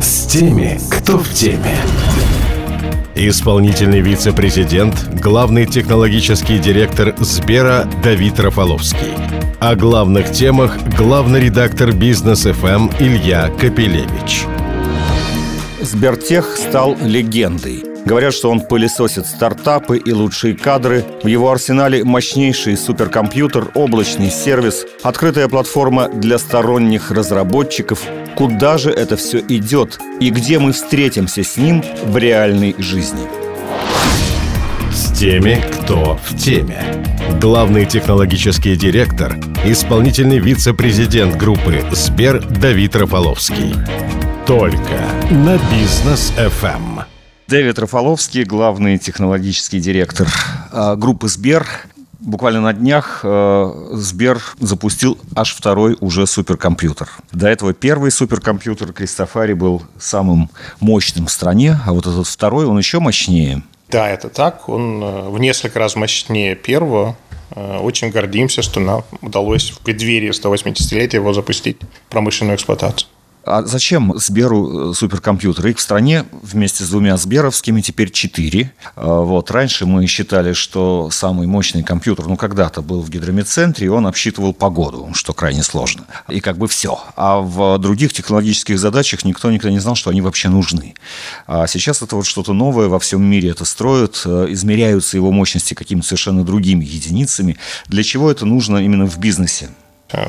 С теми, кто в теме. Исполнительный вице-президент, главный технологический директор Сбера Давид Рафаловский. О главных темах главный редактор бизнес ФМ Илья Капелевич. Сбертех стал легендой. Говорят, что он пылесосит стартапы и лучшие кадры. В его арсенале мощнейший суперкомпьютер, облачный сервис, открытая платформа для сторонних разработчиков. Куда же это все идет и где мы встретимся с ним в реальной жизни? С теми, кто в теме. Главный технологический директор, исполнительный вице-президент группы Сбер Давид Рафаловский. Только на бизнес FM. Дэвид Рафаловский, главный технологический директор э, группы Сбер. Буквально на днях э, Сбер запустил аж второй уже суперкомпьютер. До этого первый суперкомпьютер Кристофари был самым мощным в стране, а вот этот второй, он еще мощнее. Да, это так. Он э, в несколько раз мощнее первого. Очень гордимся, что нам удалось в преддверии 180-летия его запустить в промышленную эксплуатацию. А зачем Сберу э, суперкомпьютер? Их в стране вместе с двумя Сберовскими теперь четыре. А, вот. Раньше мы считали, что самый мощный компьютер, ну, когда-то был в гидрометцентре, и он обсчитывал погоду, что крайне сложно. И как бы все. А в других технологических задачах никто никогда не знал, что они вообще нужны. А сейчас это вот что-то новое, во всем мире это строят, э, измеряются его мощности какими-то совершенно другими единицами. Для чего это нужно именно в бизнесе?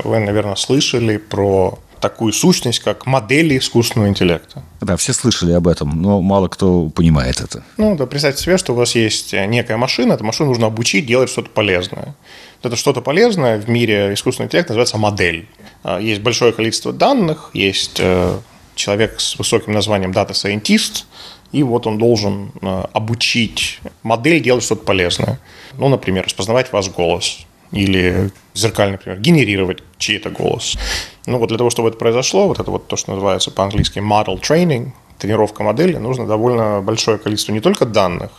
Вы, наверное, слышали про такую сущность, как модели искусственного интеллекта. Да, все слышали об этом, но мало кто понимает это. Ну, да, представьте себе, что у вас есть некая машина, эту машину нужно обучить делать что-то полезное. Это что-то полезное в мире искусственного интеллекта называется модель. А, есть большое количество данных, есть э, человек с высоким названием Data Scientist, и вот он должен э, обучить модель делать что-то полезное. Ну, например, распознавать ваш голос или зеркально, например, генерировать чей-то голос. Ну вот для того, чтобы это произошло, вот это вот то, что называется по-английски model training, тренировка модели, нужно довольно большое количество не только данных,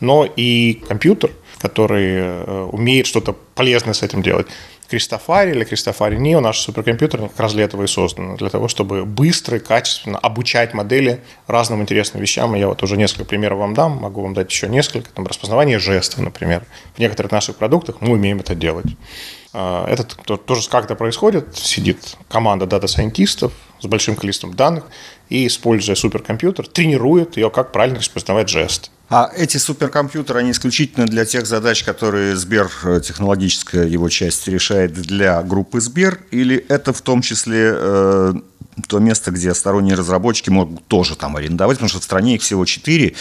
но и компьютер, который э, умеет что-то полезное с этим делать. Кристофари или Кристофари Нио, наш суперкомпьютер, как раз для этого и создан. Для того, чтобы быстро и качественно обучать модели разным интересным вещам. И я вот уже несколько примеров вам дам, могу вам дать еще несколько. Там распознавание жестов, например. В некоторых наших продуктах мы умеем это делать. А, это тоже как-то происходит. Сидит команда дата-сайентистов с большим количеством данных и, используя суперкомпьютер, тренирует ее, как правильно распознавать жест. А эти суперкомпьютеры, они исключительно для тех задач, которые Сбер, э, технологическая его часть, решает для группы Сбер, или это в том числе э, то место, где сторонние разработчики могут тоже там арендовать, потому что в стране их всего четыре,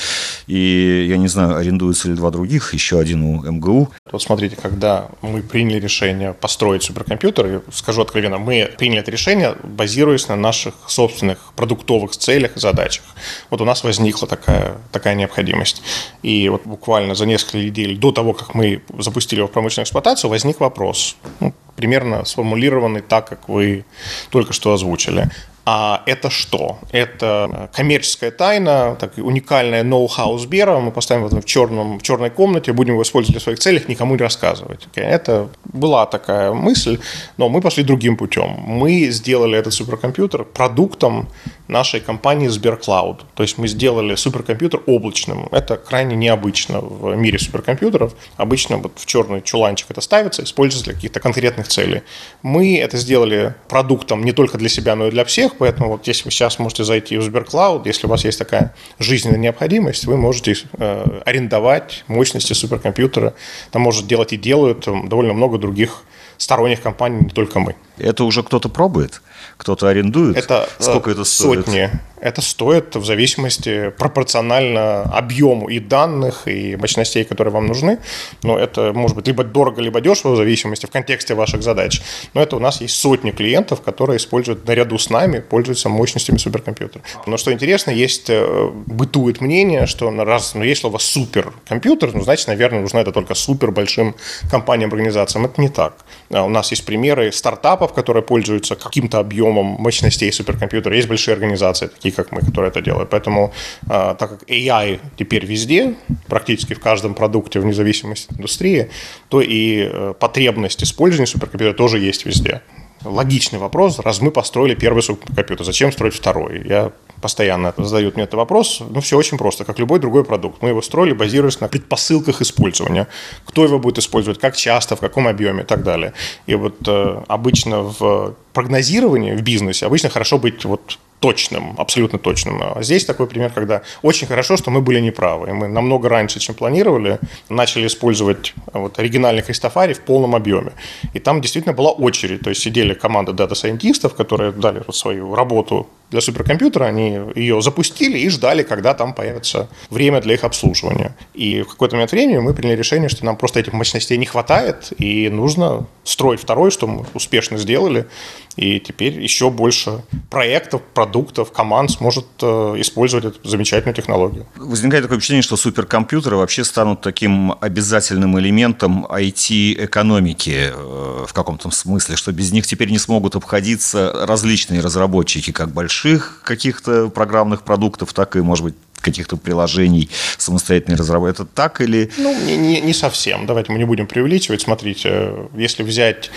и я не знаю, арендуются ли два других, еще один у МГУ. Вот смотрите, когда мы приняли решение построить суперкомпьютер, скажу откровенно, мы приняли это решение, базируясь на наших собственных продуктовых целях и задачах. Вот у нас возникла такая, такая необходимость. И вот буквально за несколько недель до того, как мы запустили его в промышленную эксплуатацию, возник вопрос. Ну, примерно сформулированный так, как вы только что озвучили. А это что? Это коммерческая тайна, так, уникальное ноу-хау Сбера. Мы поставим это в, черном, в черной комнате, будем его использовать в своих целях, никому не рассказывать. Это была такая мысль, но мы пошли другим путем. Мы сделали этот суперкомпьютер продуктом нашей компании Сберклауд. То есть мы сделали суперкомпьютер облачным. Это крайне необычно в мире суперкомпьютеров. Обычно вот в черный чуланчик это ставится, используется для каких-то конкретных целей. Мы это сделали продуктом не только для себя, но и для всех поэтому вот если вы сейчас можете зайти в Сберклауд, если у вас есть такая жизненная необходимость, вы можете э, арендовать мощности суперкомпьютера. Там может делать и делают довольно много других сторонних компаний, не только мы. Это уже кто-то пробует? Кто-то арендует? Это Сколько это стоит? Сотни это стоит в зависимости пропорционально объему и данных, и мощностей, которые вам нужны. Но это может быть либо дорого, либо дешево, в зависимости в контексте ваших задач. Но это у нас есть сотни клиентов, которые используют наряду с нами, пользуются мощностями суперкомпьютера. Но что интересно, есть э, бытует мнение, что раз, ну, есть слово суперкомпьютер, ну, значит, наверное, нужно это только супер большим компаниям, организациям. Это не так. А у нас есть примеры стартапов, которые пользуются каким-то объемом мощностей суперкомпьютера. Есть большие организации, такие как мы, которые это делают. Поэтому, а, так как AI теперь везде, практически в каждом продукте, вне зависимости от индустрии, то и э, потребность использования суперкомпьютера тоже есть везде. Логичный вопрос, раз мы построили первый суперкомпьютер, зачем строить второй? Я постоянно задают мне этот вопрос. Ну, все очень просто, как любой другой продукт. Мы его строили, базируясь на предпосылках использования. Кто его будет использовать, как часто, в каком объеме и так далее. И вот э, обычно в прогнозировании в бизнесе обычно хорошо быть вот точным, абсолютно точным. А здесь такой пример, когда очень хорошо, что мы были неправы. И мы намного раньше, чем планировали, начали использовать вот оригинальный Христофари в полном объеме. И там действительно была очередь. То есть сидели команда дата-сайентистов, которые дали вот свою работу для суперкомпьютера, они ее запустили и ждали, когда там появится время для их обслуживания. И в какой-то момент времени мы приняли решение, что нам просто этих мощностей не хватает, и нужно строить второй, что мы успешно сделали, и теперь еще больше проектов, продуктов, команд сможет э, использовать эту замечательную технологию. Возникает такое впечатление, что суперкомпьютеры вообще станут таким обязательным элементом IT-экономики э, в каком-то смысле, что без них теперь не смогут обходиться различные разработчики, как больших каких-то программных продуктов, так и, может быть, каких-то приложений самостоятельной разработки. Это так или... Ну, не, не, не совсем. Давайте мы не будем преувеличивать. Смотрите, если взять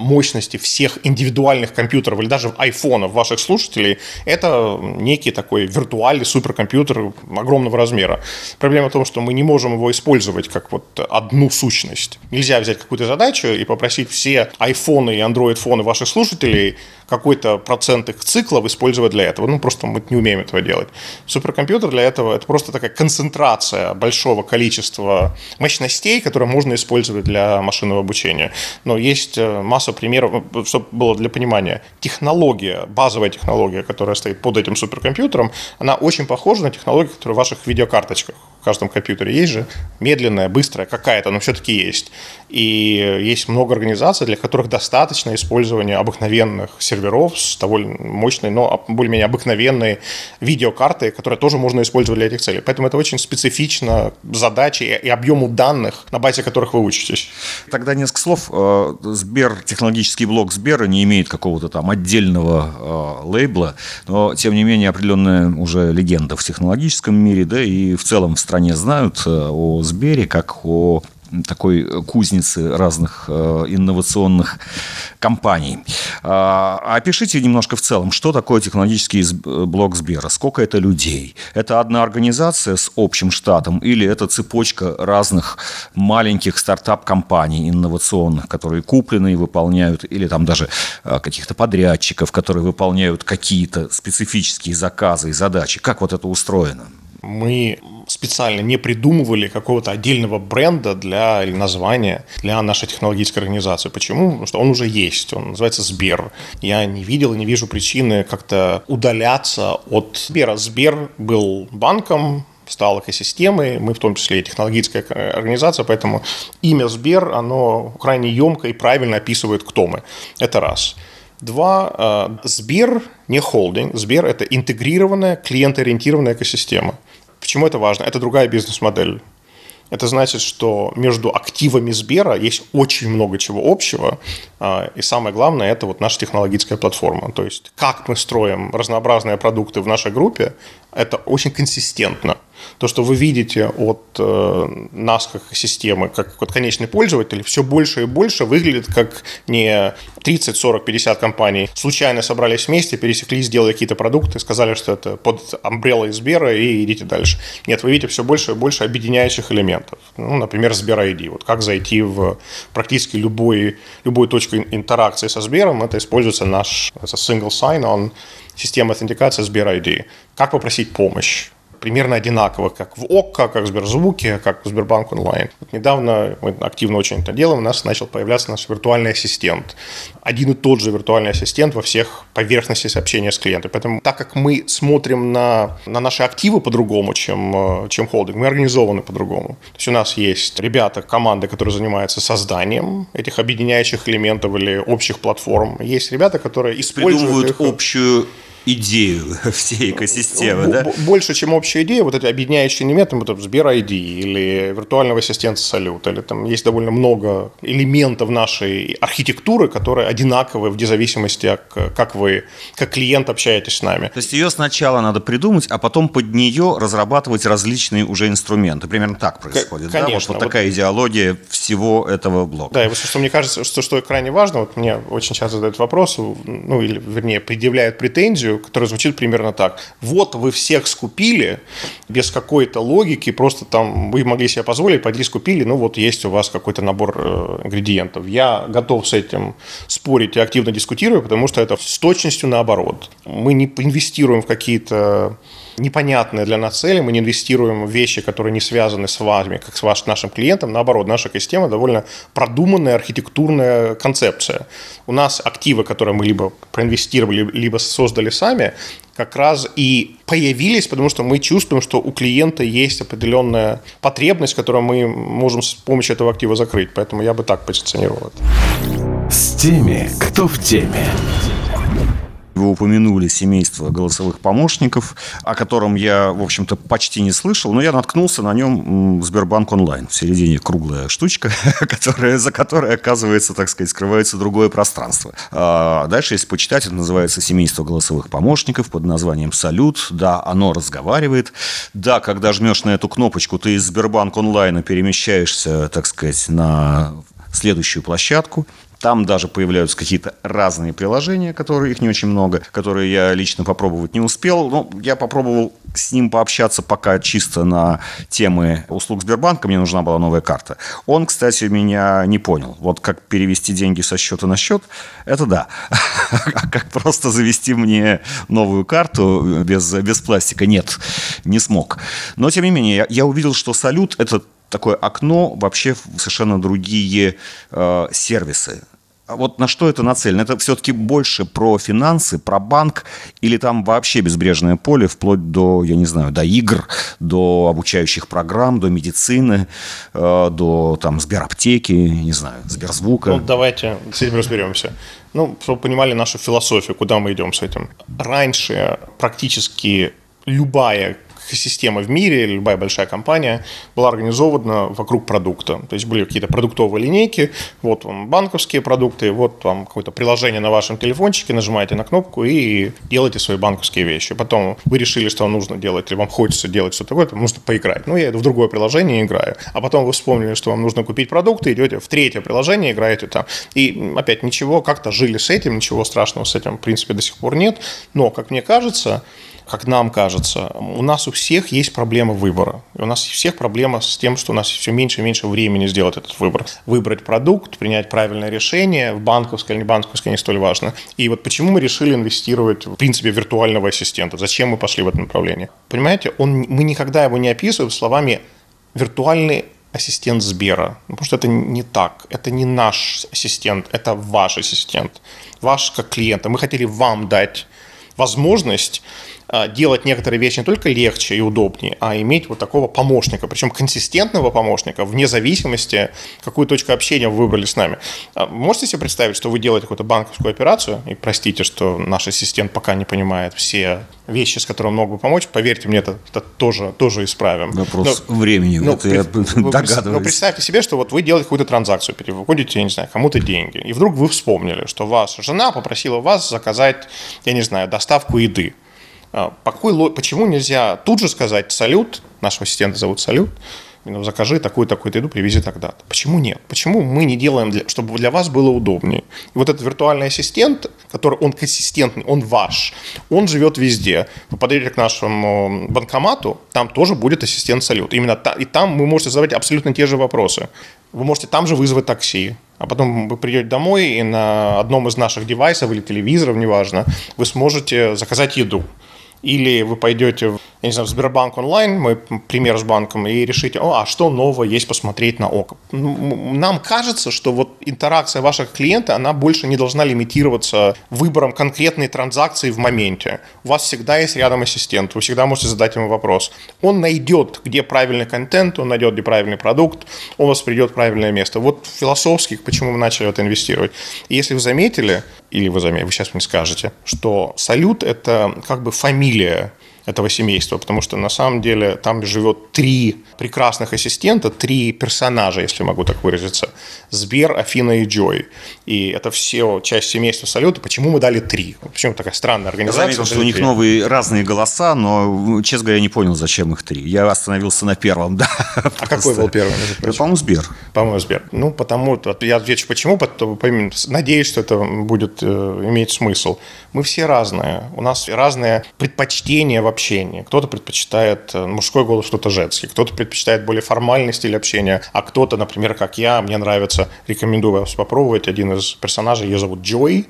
мощности всех индивидуальных компьютеров или даже айфонов ваших слушателей, это некий такой виртуальный суперкомпьютер огромного размера. Проблема в том, что мы не можем его использовать как вот одну сущность. Нельзя взять какую-то задачу и попросить все айфоны и андроид-фоны ваших слушателей какой-то процент их циклов использовать для этого. Ну, просто мы не умеем этого делать. Суперкомпьютер для этого – это просто такая концентрация большого количества мощностей, которые можно использовать для машинного обучения. Но есть э, масса примеров, э, чтобы было для понимания. Технология, базовая технология, которая стоит под этим суперкомпьютером, она очень похожа на технологию, которая в ваших видеокарточках в каждом компьютере есть же, медленная, быстрая какая-то, но все-таки есть. И есть много организаций, для которых достаточно использования обыкновенных серверов с довольно мощной, но более-менее обыкновенной видеокартой, которая тоже можно использовать для этих целей. Поэтому это очень специфично задачи и объему данных, на базе которых вы учитесь. Тогда несколько слов. Э, Сбер, технологический блок Сбера не имеет какого-то там отдельного э, лейбла, но, тем не менее, определенная уже легенда в технологическом мире, да, и в целом в стране стране знают э, о Сбере как о такой кузницы разных э, инновационных компаний. А, опишите немножко в целом, что такое технологический блок Сбера, сколько это людей? Это одна организация с общим штатом или это цепочка разных маленьких стартап-компаний инновационных, которые куплены и выполняют, или там даже э, каких-то подрядчиков, которые выполняют какие-то специфические заказы и задачи? Как вот это устроено? Мы специально не придумывали какого-то отдельного бренда для или названия для нашей технологической организации. Почему? Потому что он уже есть, он называется Сбер. Я не видел и не вижу причины как-то удаляться от Сбера. Сбер был банком, стал экосистемой, мы в том числе и технологическая организация, поэтому имя Сбер, оно крайне емко и правильно описывает, кто мы. Это раз. Два, э, Сбер не холдинг, Сбер – это интегрированная клиентоориентированная экосистема. Почему это важно? Это другая бизнес-модель. Это значит, что между активами Сбера есть очень много чего общего. А, и самое главное, это вот наша технологическая платформа. То есть, как мы строим разнообразные продукты в нашей группе, это очень консистентно. То, что вы видите от э, нас как системы, как от конечный пользователь, все больше и больше выглядит как не 30, 40, 50 компаний случайно собрались вместе, пересеклись, сделали какие-то продукты, сказали, что это под амбреллой Сбера и идите дальше. Нет, вы видите все больше и больше объединяющих элементов. Ну, например, Сбер ID. Вот как зайти в практически любой, любую точку интеракции со Сбером, это используется наш это single sign-on, система аутентикации Сбер ID. Как попросить помощь? Примерно одинаково, как в ОККО, как в Сберзвуке, как в Сбербанк онлайн. Вот недавно мы активно очень это делаем, у нас начал появляться наш виртуальный ассистент. Один и тот же виртуальный ассистент во всех поверхностях общения с клиентом. Поэтому так как мы смотрим на, на наши активы по-другому, чем, э, чем холдинг, мы организованы по-другому. То есть у нас есть ребята, команды, которые занимаются созданием этих объединяющих элементов или общих платформ. Есть ребята, которые используют их... общую идею всей экосистемы, да? Больше, чем общая идея, вот эти объединяющие элементы, вот Сбер ID или виртуального ассистента Салют, или там есть довольно много элементов нашей архитектуры, которые одинаковые в зависимости от как вы, как клиент общаетесь с нами. То есть ее сначала надо придумать, а потом под нее разрабатывать различные уже инструменты. Примерно так происходит, Конечно, да? Вот, вот такая идеология всего этого блока. Да, и что мне кажется, что, что крайне важно, вот мне очень часто задают вопрос, ну или вернее предъявляют претензию, мысль, которая звучит примерно так. Вот вы всех скупили без какой-то логики, просто там вы могли себе позволить, пойти скупили, ну вот есть у вас какой-то набор э, ингредиентов. Я готов с этим спорить и активно дискутирую, потому что это с точностью наоборот. Мы не инвестируем в какие-то непонятные для нас цели, мы не инвестируем в вещи, которые не связаны с вами, как с вашим, нашим клиентом. Наоборот, наша система довольно продуманная архитектурная концепция. У нас активы, которые мы либо проинвестировали, либо создали сами, как раз и появились, потому что мы чувствуем, что у клиента есть определенная потребность, которую мы можем с помощью этого актива закрыть. Поэтому я бы так позиционировал это. С теми, кто в теме. Вы упомянули семейство голосовых помощников, о котором я, в общем-то, почти не слышал, но я наткнулся на нем в Сбербанк онлайн. В середине круглая штучка, которая, за которой, оказывается, так сказать, скрывается другое пространство. А дальше, если почитать, это называется семейство голосовых помощников под названием «Салют». Да, оно разговаривает. Да, когда жмешь на эту кнопочку, ты из Сбербанк онлайна перемещаешься, так сказать, на следующую площадку. Там даже появляются какие-то разные приложения, которые их не очень много, которые я лично попробовать не успел. Но я попробовал с ним пообщаться пока чисто на темы услуг Сбербанка. Мне нужна была новая карта. Он, кстати, меня не понял. Вот как перевести деньги со счета на счет, это да. А как просто завести мне новую карту без, без пластика, нет, не смог. Но, тем не менее, я, я увидел, что салют – это такое окно вообще в совершенно другие э, сервисы. А вот на что это нацелено? Это все-таки больше про финансы, про банк, или там вообще безбрежное поле, вплоть до, я не знаю, до игр, до обучающих программ, до медицины, э, до там Сбераптеки, не знаю, Сберзвука. Ну, давайте с этим разберемся. Ну, чтобы понимали нашу философию, куда мы идем с этим. Раньше практически любая система в мире, любая большая компания была организована вокруг продукта. То есть были какие-то продуктовые линейки, вот вам банковские продукты, вот вам какое-то приложение на вашем телефончике, нажимаете на кнопку и делаете свои банковские вещи. Потом вы решили, что вам нужно делать, или вам хочется делать что-то такое, то нужно поиграть. Ну, я иду в другое приложение и играю. А потом вы вспомнили, что вам нужно купить продукты, идете в третье приложение, играете там. И опять ничего, как-то жили с этим, ничего страшного с этим, в принципе, до сих пор нет. Но, как мне кажется, как нам кажется, у нас у всех есть проблема выбора. И у нас у всех проблема с тем, что у нас все меньше и меньше времени сделать этот выбор. Выбрать продукт, принять правильное решение, в банковское или не банковское, не столь важно. И вот почему мы решили инвестировать в принципе виртуального ассистента? Зачем мы пошли в это направление? Понимаете, он, мы никогда его не описываем словами «виртуальный ассистент Сбера. Ну, потому что это не так. Это не наш ассистент, это ваш ассистент. Ваш как клиента. Мы хотели вам дать возможность а, делать некоторые вещи не только легче и удобнее, а иметь вот такого помощника, причем консистентного помощника, вне зависимости, какую точку общения вы выбрали с нами. А, можете себе представить, что вы делаете какую-то банковскую операцию, и простите, что наш ассистент пока не понимает все вещи, с которыми мог бы помочь, поверьте мне, это, это тоже, тоже исправим. Вопрос но, времени, ну, это я догадываюсь. Но представьте себе, что вот вы делаете какую-то транзакцию, переводите, я не знаю, кому-то деньги, и вдруг вы вспомнили, что ваша жена попросила вас заказать, я не знаю, доставку еды. А, какой, почему нельзя тут же сказать «салют», нашего ассистента зовут «салют», закажи такую-такую еду, привези тогда. Почему нет? Почему мы не делаем, для, чтобы для вас было удобнее? И вот этот виртуальный ассистент, который, он консистентный, он ваш, он живет везде. Вы подойдете к нашему банкомату, там тоже будет ассистент салют. Именно та, и там вы можете задавать абсолютно те же вопросы. Вы можете там же вызвать такси, а потом вы придете домой и на одном из наших девайсов или телевизоров, неважно, вы сможете заказать еду. Или вы пойдете, я не знаю, в Сбербанк онлайн, мой пример с банком, и решите, о, а что нового есть посмотреть на ОКО. Нам кажется, что вот интеракция ваших клиента, она больше не должна лимитироваться выбором конкретной транзакции в моменте. У вас всегда есть рядом ассистент, вы всегда можете задать ему вопрос. Он найдет, где правильный контент, он найдет, где правильный продукт, он вас придет в правильное место. Вот философски, почему мы начали это инвестировать. И если вы заметили, или вы заметили, вы сейчас мне скажете, что салют – это как бы фамилия фамилия этого семейства, потому что на самом деле там живет три прекрасных ассистента, три персонажа, если могу так выразиться. Сбер, Афина и Джой. И это все часть семейства Салюта. Почему мы дали три? Почему такая странная организация? Я заметил, что у них новые разные голоса, но, честно говоря, я не понял, зачем их три. Я остановился на первом, да. А какой был первый? По-моему, Сбер. По-моему, Сбер. Ну, потому, я отвечу почему, надеюсь, что это будет э, иметь смысл. Мы все разные. У нас разные предпочтения в общении. Кто-то предпочитает э, мужской голос, кто-то женский. Кто-то предпочитает более формальный стиль общения, а кто-то, например, как я, мне нравится, рекомендую вас попробовать, один из персонажей, ее зовут Джой,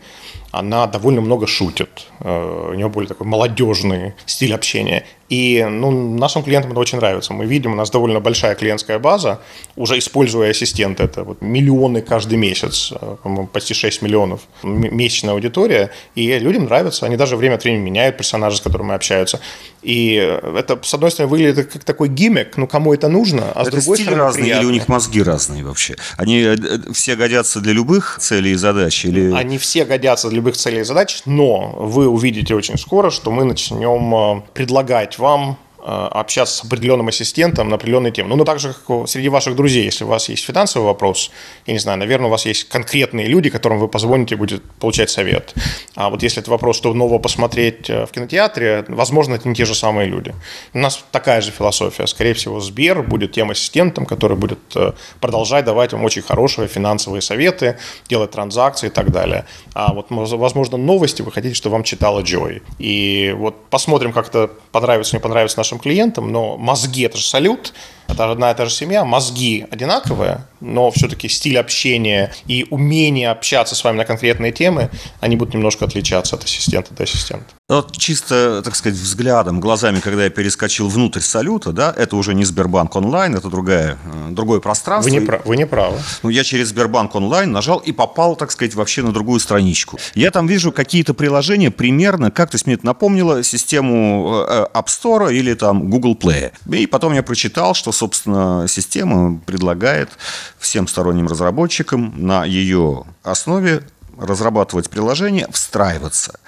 она довольно много шутит. Э, у нее более такой молодежный стиль общения. И ну, нашим клиентам это очень нравится. Мы видим, у нас довольно большая клиентская база, уже используя ассистента. Это вот миллионы каждый месяц, э, почти 6 миллионов месячная аудитория. И людям нравится. Они даже время от времени меняют персонажа, с которыми общаются. И это, с одной стороны, выглядит как такой гиммик, ну, кому это нужно, а это с другой стиль стороны, разный приятно. или у них мозги разные вообще? Они э, все годятся для любых целей и задач? Или... Они все годятся для любых целей и задач, но вы увидите очень скоро, что мы начнем э, предлагать вам общаться с определенным ассистентом на определенные темы. Ну, ну, так же, как среди ваших друзей, если у вас есть финансовый вопрос, я не знаю, наверное, у вас есть конкретные люди, которым вы позвоните, будет получать совет. А вот если это вопрос, что нового посмотреть э, в кинотеатре, возможно, это не те же самые люди. У нас такая же философия. Скорее всего, Сбер будет тем ассистентом, который будет э, продолжать давать вам очень хорошие финансовые советы, делать транзакции и так далее. А вот, возможно, новости вы хотите, чтобы вам читала Джой. И вот посмотрим, как это понравится, не понравится нашим клиентам, но мозги – это же салют, это одна и та же семья, мозги одинаковые, но все-таки стиль общения и умение общаться с вами на конкретные темы, они будут немножко отличаться от ассистента до ассистента. Вот чисто, так сказать, взглядом, глазами, когда я перескочил внутрь салюта, да, это уже не Сбербанк онлайн, это другая, э, другое пространство. Вы не, прав, вы не правы. Ну, я через Сбербанк онлайн нажал и попал, так сказать, вообще на другую страничку. Я там вижу какие-то приложения примерно, как то мне это напомнило, систему э, App Store или там Google Play. И потом я прочитал, что, собственно, система предлагает всем сторонним разработчикам на ее основе разрабатывать приложение, встраиваться.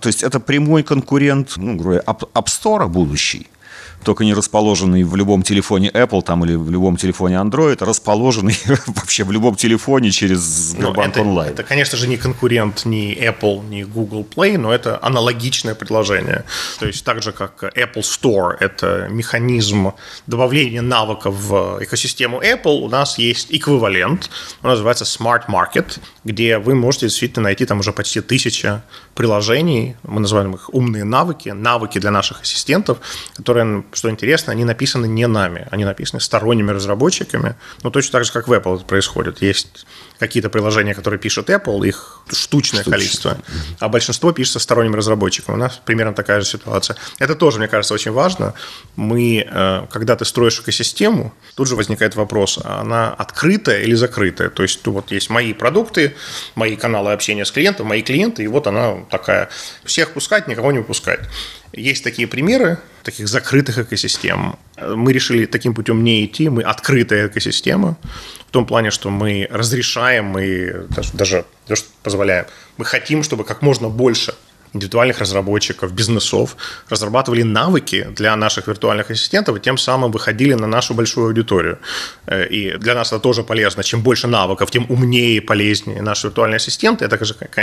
То есть это прямой конкурент, ну, говоря, App Store будущий только не расположенный в любом телефоне Apple там, или в любом телефоне Android, а расположенный вообще в любом телефоне через Сбербанк это, онлайн. Это, конечно же, не конкурент ни Apple, ни Google Play, но это аналогичное предложение. То есть так же, как Apple Store – это механизм добавления навыков в экосистему Apple, у нас есть эквивалент, он называется Smart Market, где вы можете действительно найти там уже почти тысяча приложений, мы называем их умные навыки, навыки для наших ассистентов, которые что интересно, они написаны не нами, они написаны сторонними разработчиками. Ну, точно так же, как в Apple это происходит. Есть какие-то приложения, которые пишет Apple, их штучное Штучно. количество, а большинство пишется сторонними разработчиками. У нас примерно такая же ситуация. Это тоже, мне кажется, очень важно. Мы, э, когда ты строишь экосистему, тут же возникает вопрос, она открытая или закрытая? То есть, вот есть мои продукты, мои каналы общения с клиентом, мои клиенты, и вот она такая. Всех пускать, никого не выпускать. Есть такие примеры таких закрытых экосистем. Мы решили таким путем не идти, мы открытая экосистема, в том плане, что мы разрешаем, мы даже, даже, позволяем. Мы хотим, чтобы как можно больше индивидуальных разработчиков, бизнесов разрабатывали навыки для наших виртуальных ассистентов и тем самым выходили на нашу большую аудиторию. Э, и для нас это тоже полезно. Чем больше навыков, тем умнее и полезнее наш виртуальный ассистент. Это,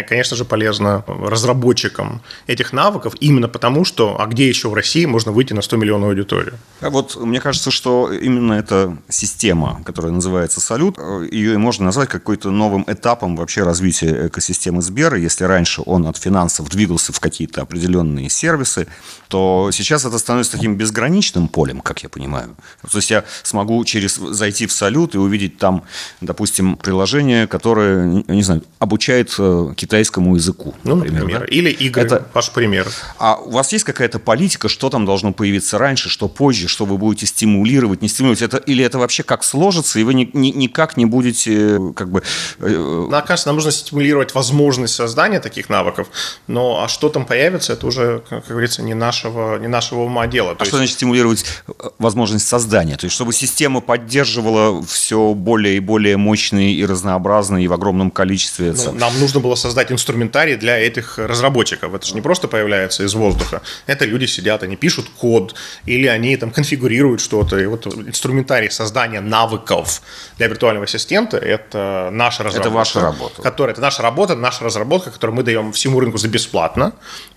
конечно же, полезно разработчикам этих навыков именно потому, что а где еще в России можно выйти на 100 миллионов аудиторию? А вот мне кажется, что именно эта система, которая называется «Салют», ее можно назвать какой-то новым этапом вообще развития экосистемы Сбера. Если раньше он от финансов двигался в какие-то определенные сервисы, то сейчас это становится таким безграничным полем, как я понимаю. То есть я смогу через зайти в салют и увидеть там, допустим, приложение, которое, не знаю, обучает э, китайскому языку. Ну, например. например да? Или игры, это... ваш пример. А у вас есть какая-то политика, что там должно появиться раньше, что позже, что вы будете стимулировать, не стимулировать? Это, или это вообще как сложится, и вы ни, ни, никак не будете э, как бы... Э, Мне кажется, нам нужно стимулировать возможность создания таких навыков, но а что там появится, это уже, как говорится, не нашего, не нашего ума дело. А То что есть... значит стимулировать э, возможность создания? То есть, чтобы система поддерживала все более и более мощные и разнообразные и в огромном количестве. Ну, нам нужно было создать инструментарий для этих разработчиков. Это же не просто появляется из воздуха. Это люди сидят, они пишут код, или они там конфигурируют что-то. И вот инструментарий создания навыков для виртуального ассистента – это наша разработка. Это ваша работа. Которая, это наша работа, наша разработка, которую мы даем всему рынку за бесплатно.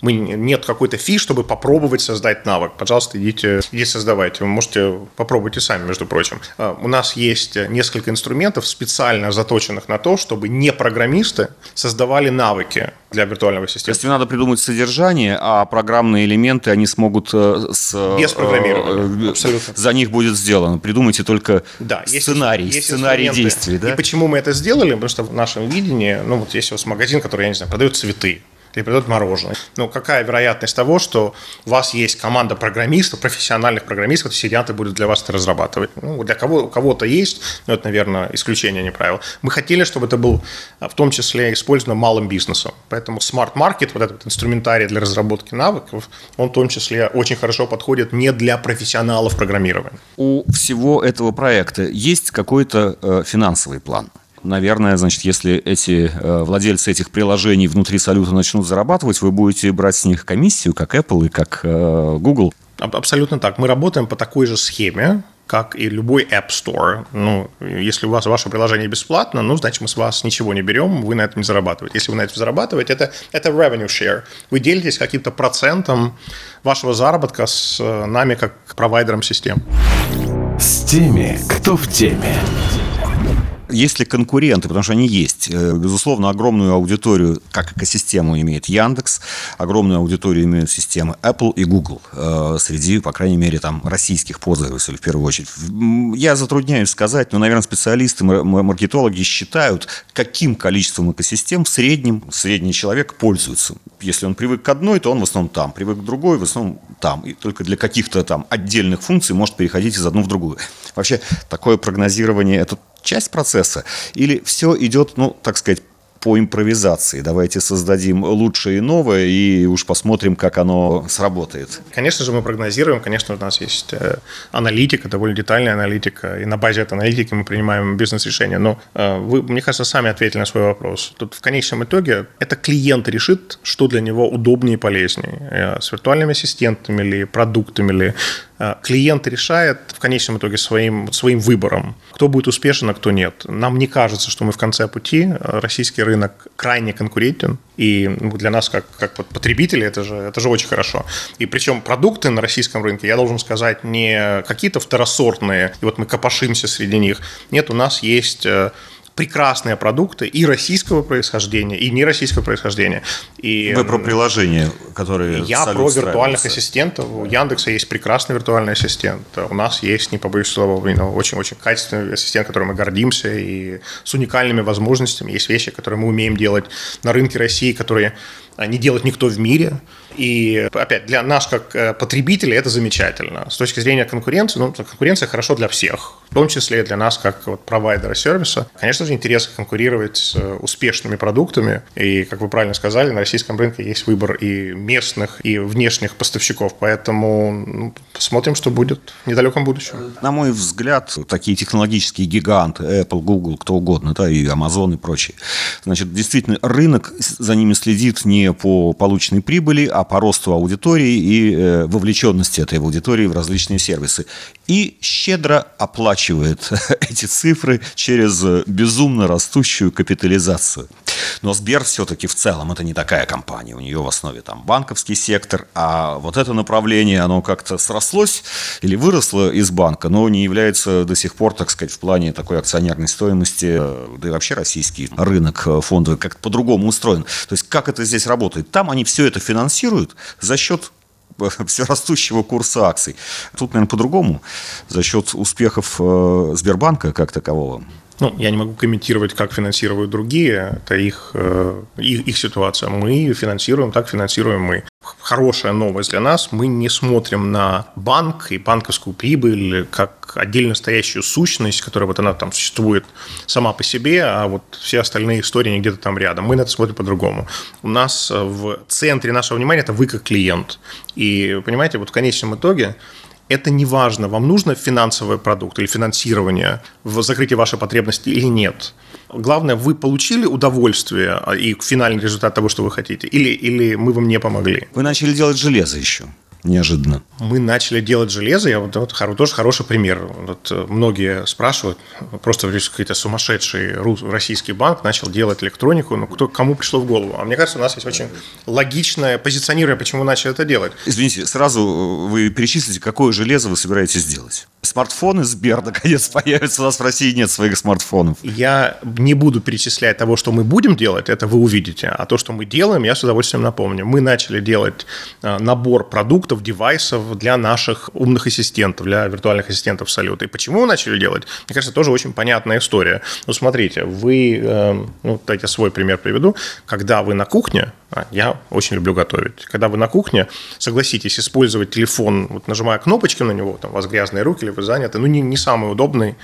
Мы, нет какой-то фи, чтобы попробовать создать навык. Пожалуйста, идите, идите создавайте. Вы можете попробовать и сами, между прочим. А, у нас есть несколько инструментов, специально заточенных на то, чтобы не программисты создавали навыки для виртуального ассистента. То есть надо придумать содержание, а программные элементы они смогут э, с... Без программирования, э, абсолютно. За них будет сделано. Придумайте только да, сценарий, есть, сценарий действий. Да? И почему мы это сделали? Потому что в нашем видении, ну вот есть у вас магазин, который, я не знаю, продает цветы или придет мороженое. Ну, какая вероятность того, что у вас есть команда программистов, профессиональных программистов, которые сидят и будут для вас это разрабатывать? Ну, для кого, у кого-то есть, но это, наверное, исключение, не правило. Мы хотели, чтобы это был в том числе использовано малым бизнесом. Поэтому Smart Market, вот этот инструментарий для разработки навыков, он в том числе очень хорошо подходит не для профессионалов программирования. У всего этого проекта есть какой-то э, финансовый план? Наверное, значит, если эти э, владельцы этих приложений внутри салюта начнут зарабатывать, вы будете брать с них комиссию, как Apple и как э, Google. Абсолютно так. Мы работаем по такой же схеме, как и любой App Store. Ну, если у вас ваше приложение бесплатно, ну, значит, мы с вас ничего не берем, вы на этом не зарабатываете. Если вы на этом зарабатываете, это, это revenue share. Вы делитесь каким-то процентом вашего заработка с э, нами, как провайдером систем. С теми, кто в теме. Есть ли конкуренты, потому что они есть. Э, безусловно, огромную аудиторию, как экосистему имеет Яндекс, огромную аудиторию имеют системы Apple и Google э, среди, по крайней мере, там российских пользователей в первую очередь. Я затрудняюсь сказать, но, наверное, специалисты, маркетологи считают, каким количеством экосистем в среднем средний человек пользуется. Если он привык к одной, то он в основном там, привык к другой, в основном там. И только для каких-то там отдельных функций может переходить из одной в другую. Вообще, такое прогнозирование – это часть процесса? Или все идет, ну, так сказать, по импровизации. Давайте создадим лучшее и новое, и уж посмотрим, как оно сработает. Конечно же, мы прогнозируем. Конечно, у нас есть э, аналитика, довольно детальная аналитика, и на базе этой аналитики мы принимаем бизнес-решения. Но э, вы, мне кажется, сами ответили на свой вопрос. Тут в конечном итоге это клиент решит, что для него удобнее и полезнее. Э, с виртуальными ассистентами или продуктами, или клиент решает в конечном итоге своим, своим выбором, кто будет успешен, а кто нет. Нам не кажется, что мы в конце пути. Российский рынок крайне конкурентен, и ну, для нас, как, как потребители, это же, это же очень хорошо. И причем продукты на российском рынке, я должен сказать, не какие-то второсортные, и вот мы копошимся среди них. Нет, у нас есть э, прекрасные продукты и российского происхождения, и нероссийского происхождения. И, Вы про приложения, которые Я про виртуальных ассистентов. У Яндекса есть прекрасный виртуальный ассистент. У нас есть, не побоюсь слова, очень-очень качественный ассистент, которым мы гордимся, и с уникальными возможностями. Есть вещи, которые мы умеем делать на рынке России, которые не делает никто в мире. И опять, для нас, как э, потребителей, это замечательно. С точки зрения конкуренции, ну, конкуренция хорошо для всех, в том числе и для нас, как вот, провайдера сервиса. Конечно же, интересно конкурировать с э, успешными продуктами. И, как вы правильно сказали, на российском рынке есть выбор и местных, и внешних поставщиков. Поэтому ну, посмотрим, что будет в недалеком будущем. На мой взгляд, такие технологические гиганты, Apple, Google, кто угодно, да, и Amazon и прочие, значит, действительно, рынок за ними следит не по полученной прибыли, а по росту аудитории и э, вовлеченности этой аудитории в различные сервисы. И щедро оплачивает эти цифры через безумно растущую капитализацию. Но Сбер все-таки в целом это не такая компания. У нее в основе там банковский сектор, а вот это направление, оно как-то срослось или выросло из банка, но не является до сих пор, так сказать, в плане такой акционерной стоимости, э, да и вообще российский рынок э, фондовый как-то по-другому устроен. То есть как это здесь работает? Там они все это финансируют за счет э, все растущего курса акций. Тут, наверное, по-другому, за счет успехов Сбербанка как такового. Ну, я не могу комментировать, как финансируют другие, это их, э, их, их ситуация. Мы финансируем, так финансируем мы. Хорошая новость для нас, мы не смотрим на банк и банковскую прибыль как отдельно стоящую сущность, которая вот она там существует сама по себе, а вот все остальные истории не где-то там рядом. Мы на это смотрим по-другому. У нас в центре нашего внимания это вы как клиент. И, понимаете, вот в конечном итоге это не важно, вам нужно финансовый продукт или финансирование в закрытии вашей потребности или нет. Главное, вы получили удовольствие а, и финальный результат того, что вы хотите, или, или мы вам не помогли. Вы начали делать железо еще неожиданно? Мы начали делать железо. Я вот, вот тоже хороший пример. Вот э, многие спрашивают, просто какой-то сумасшедший российский банк начал делать электронику. Ну, кто, кому пришло в голову? А мне кажется, у нас есть очень логичное позиционирование, почему мы начали это делать. Извините, сразу э, вы перечислите, какое железо вы собираетесь сделать? Смартфоны Сбер наконец появятся. У нас в России нет своих смартфонов. Я не буду перечислять того, что мы будем делать, это вы увидите. А то, что мы делаем, я с удовольствием напомню. Мы начали делать э, набор продуктов, продуктов, девайсов для наших умных ассистентов, для виртуальных ассистентов салюта. И почему начали делать? Мне кажется, тоже очень понятная история. Ну, смотрите, вы, э, ну, дайте свой пример приведу. Когда вы на кухне, а, я очень люблю готовить. Когда вы на кухне, согласитесь, использовать телефон, вот нажимая кнопочки на него, там у вас грязные руки или вы заняты, ну, не, не самый удобный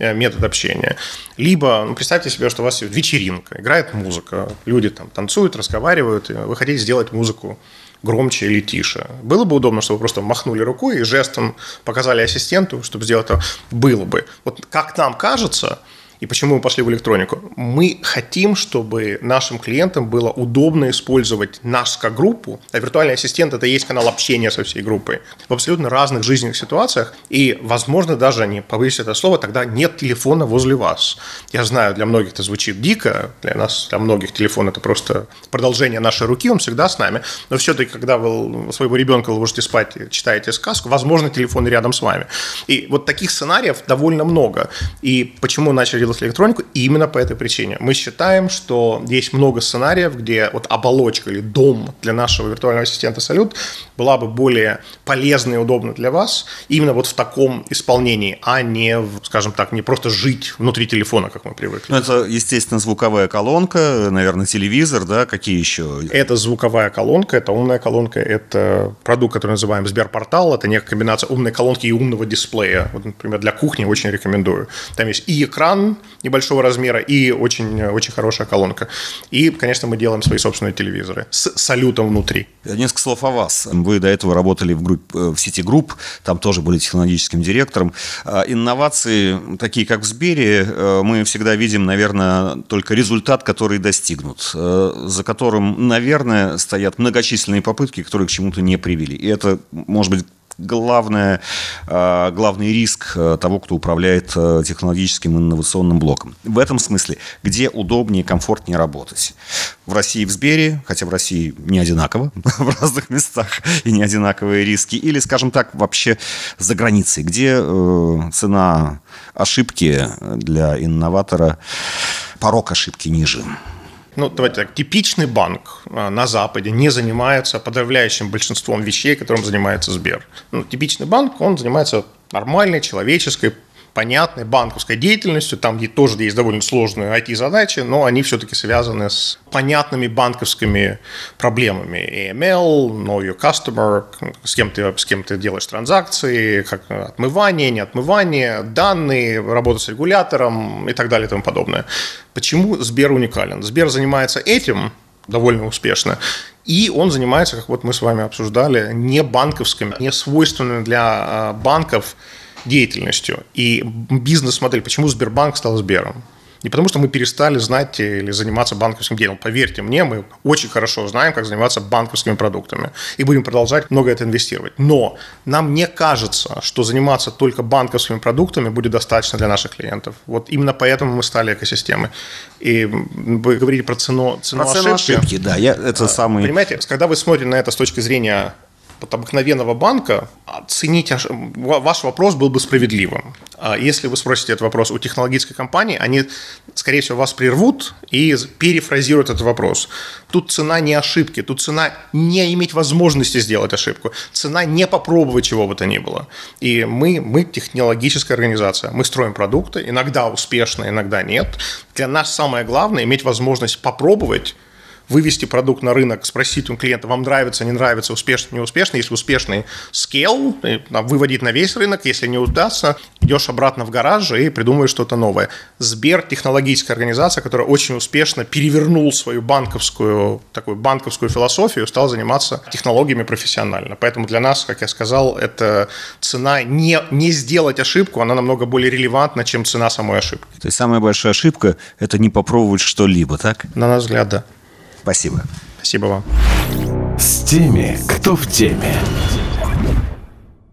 э, метод общения. Либо, ну, представьте себе, что у вас вечеринка, играет музыка, люди там танцуют, разговаривают, вы хотите сделать музыку громче или тише. Было бы удобно, чтобы просто махнули рукой и жестом показали ассистенту, чтобы сделать это. Было бы. Вот как нам кажется, и почему мы пошли в электронику? Мы хотим, чтобы нашим клиентам было удобно использовать нас как группу, а виртуальный ассистент – это и есть канал общения со всей группой в абсолютно разных жизненных ситуациях, и, возможно, даже, не побоюсь это слово, тогда нет телефона возле вас. Я знаю, для многих это звучит дико, для нас, для многих телефон – это просто продолжение нашей руки, он всегда с нами, но все-таки, когда вы своего ребенка ложите спать читаете сказку, возможно, телефон рядом с вами. И вот таких сценариев довольно много. И почему начали делать электронику именно по этой причине. Мы считаем, что есть много сценариев, где вот оболочка или дом для нашего виртуального ассистента Салют была бы более полезной и удобной для вас именно вот в таком исполнении, а не, скажем так, не просто жить внутри телефона, как мы привыкли. Ну, это, естественно, звуковая колонка, наверное, телевизор, да, какие еще? Это звуковая колонка, это умная колонка, это продукт, который называем Сберпортал, это некая комбинация умной колонки и умного дисплея. Вот, например, для кухни очень рекомендую. Там есть и экран, небольшого размера и очень, очень хорошая колонка. И, конечно, мы делаем свои собственные телевизоры с салютом внутри. Несколько слов о вас. Вы до этого работали в, группе, э, в сети групп, там тоже были технологическим директором. А инновации, такие как в Сбере, э, мы всегда видим, наверное, только результат, который достигнут, э, за которым, наверное, стоят многочисленные попытки, которые к чему-то не привели. И это, может быть, главное, а, главный риск э, того, кто управляет э, технологическим инновационным блоком. В этом смысле, где удобнее комфортнее работать? В России в Сбере, хотя в России не одинаково, в разных местах и не одинаковые риски, или, скажем так, вообще за границей, где э, цена ошибки для инноватора, порог ошибки ниже ну, давайте так, типичный банк а, на Западе не занимается подавляющим большинством вещей, которым занимается Сбер. Ну, типичный банк, он занимается нормальной человеческой понятной банковской деятельностью, там где тоже есть довольно сложные IT-задачи, но они все-таки связаны с понятными банковскими проблемами. AML, know your customer, с кем ты, с кем ты делаешь транзакции, как отмывание, не отмывание, данные, работа с регулятором и так далее и тому подобное. Почему Сбер уникален? Сбер занимается этим, довольно успешно. И он занимается, как вот мы с вами обсуждали, не банковскими, не свойственными для а, банков деятельностью. И бизнес-модель, почему Сбербанк стал Сбером? Не потому, что мы перестали знать или заниматься банковским делом. Поверьте мне, мы очень хорошо знаем, как заниматься банковскими продуктами. И будем продолжать много это инвестировать. Но нам не кажется, что заниматься только банковскими продуктами будет достаточно для наших клиентов. Вот именно поэтому мы стали экосистемой. И вы говорите про цену, цену про ошибки. ошибки. Да, я, это а, самый... Понимаете, когда вы смотрите на это с точки зрения вот обыкновенного банка оценить ваш вопрос был бы справедливым. А если вы спросите этот вопрос у технологической компании, они, скорее всего, вас прервут и перефразируют этот вопрос. Тут цена не ошибки, тут цена не иметь возможности сделать ошибку, цена не попробовать чего бы то ни было. И мы, мы технологическая организация, мы строим продукты, иногда успешно, иногда нет. Для нас самое главное иметь возможность попробовать вывести продукт на рынок, спросить у клиента, вам нравится, не нравится, успешно, не успешно. Если успешный скейл, выводить на весь рынок. Если не удастся, идешь обратно в гараж и придумываешь что-то новое. Сбер – технологическая организация, которая очень успешно перевернул свою банковскую, такую банковскую философию, стал заниматься технологиями профессионально. Поэтому для нас, как я сказал, это цена не, не сделать ошибку, она намного более релевантна, чем цена самой ошибки. То есть самая большая ошибка – это не попробовать что-либо, так? На наш взгляд, да. Спасибо. Спасибо вам. С теми, кто в теме.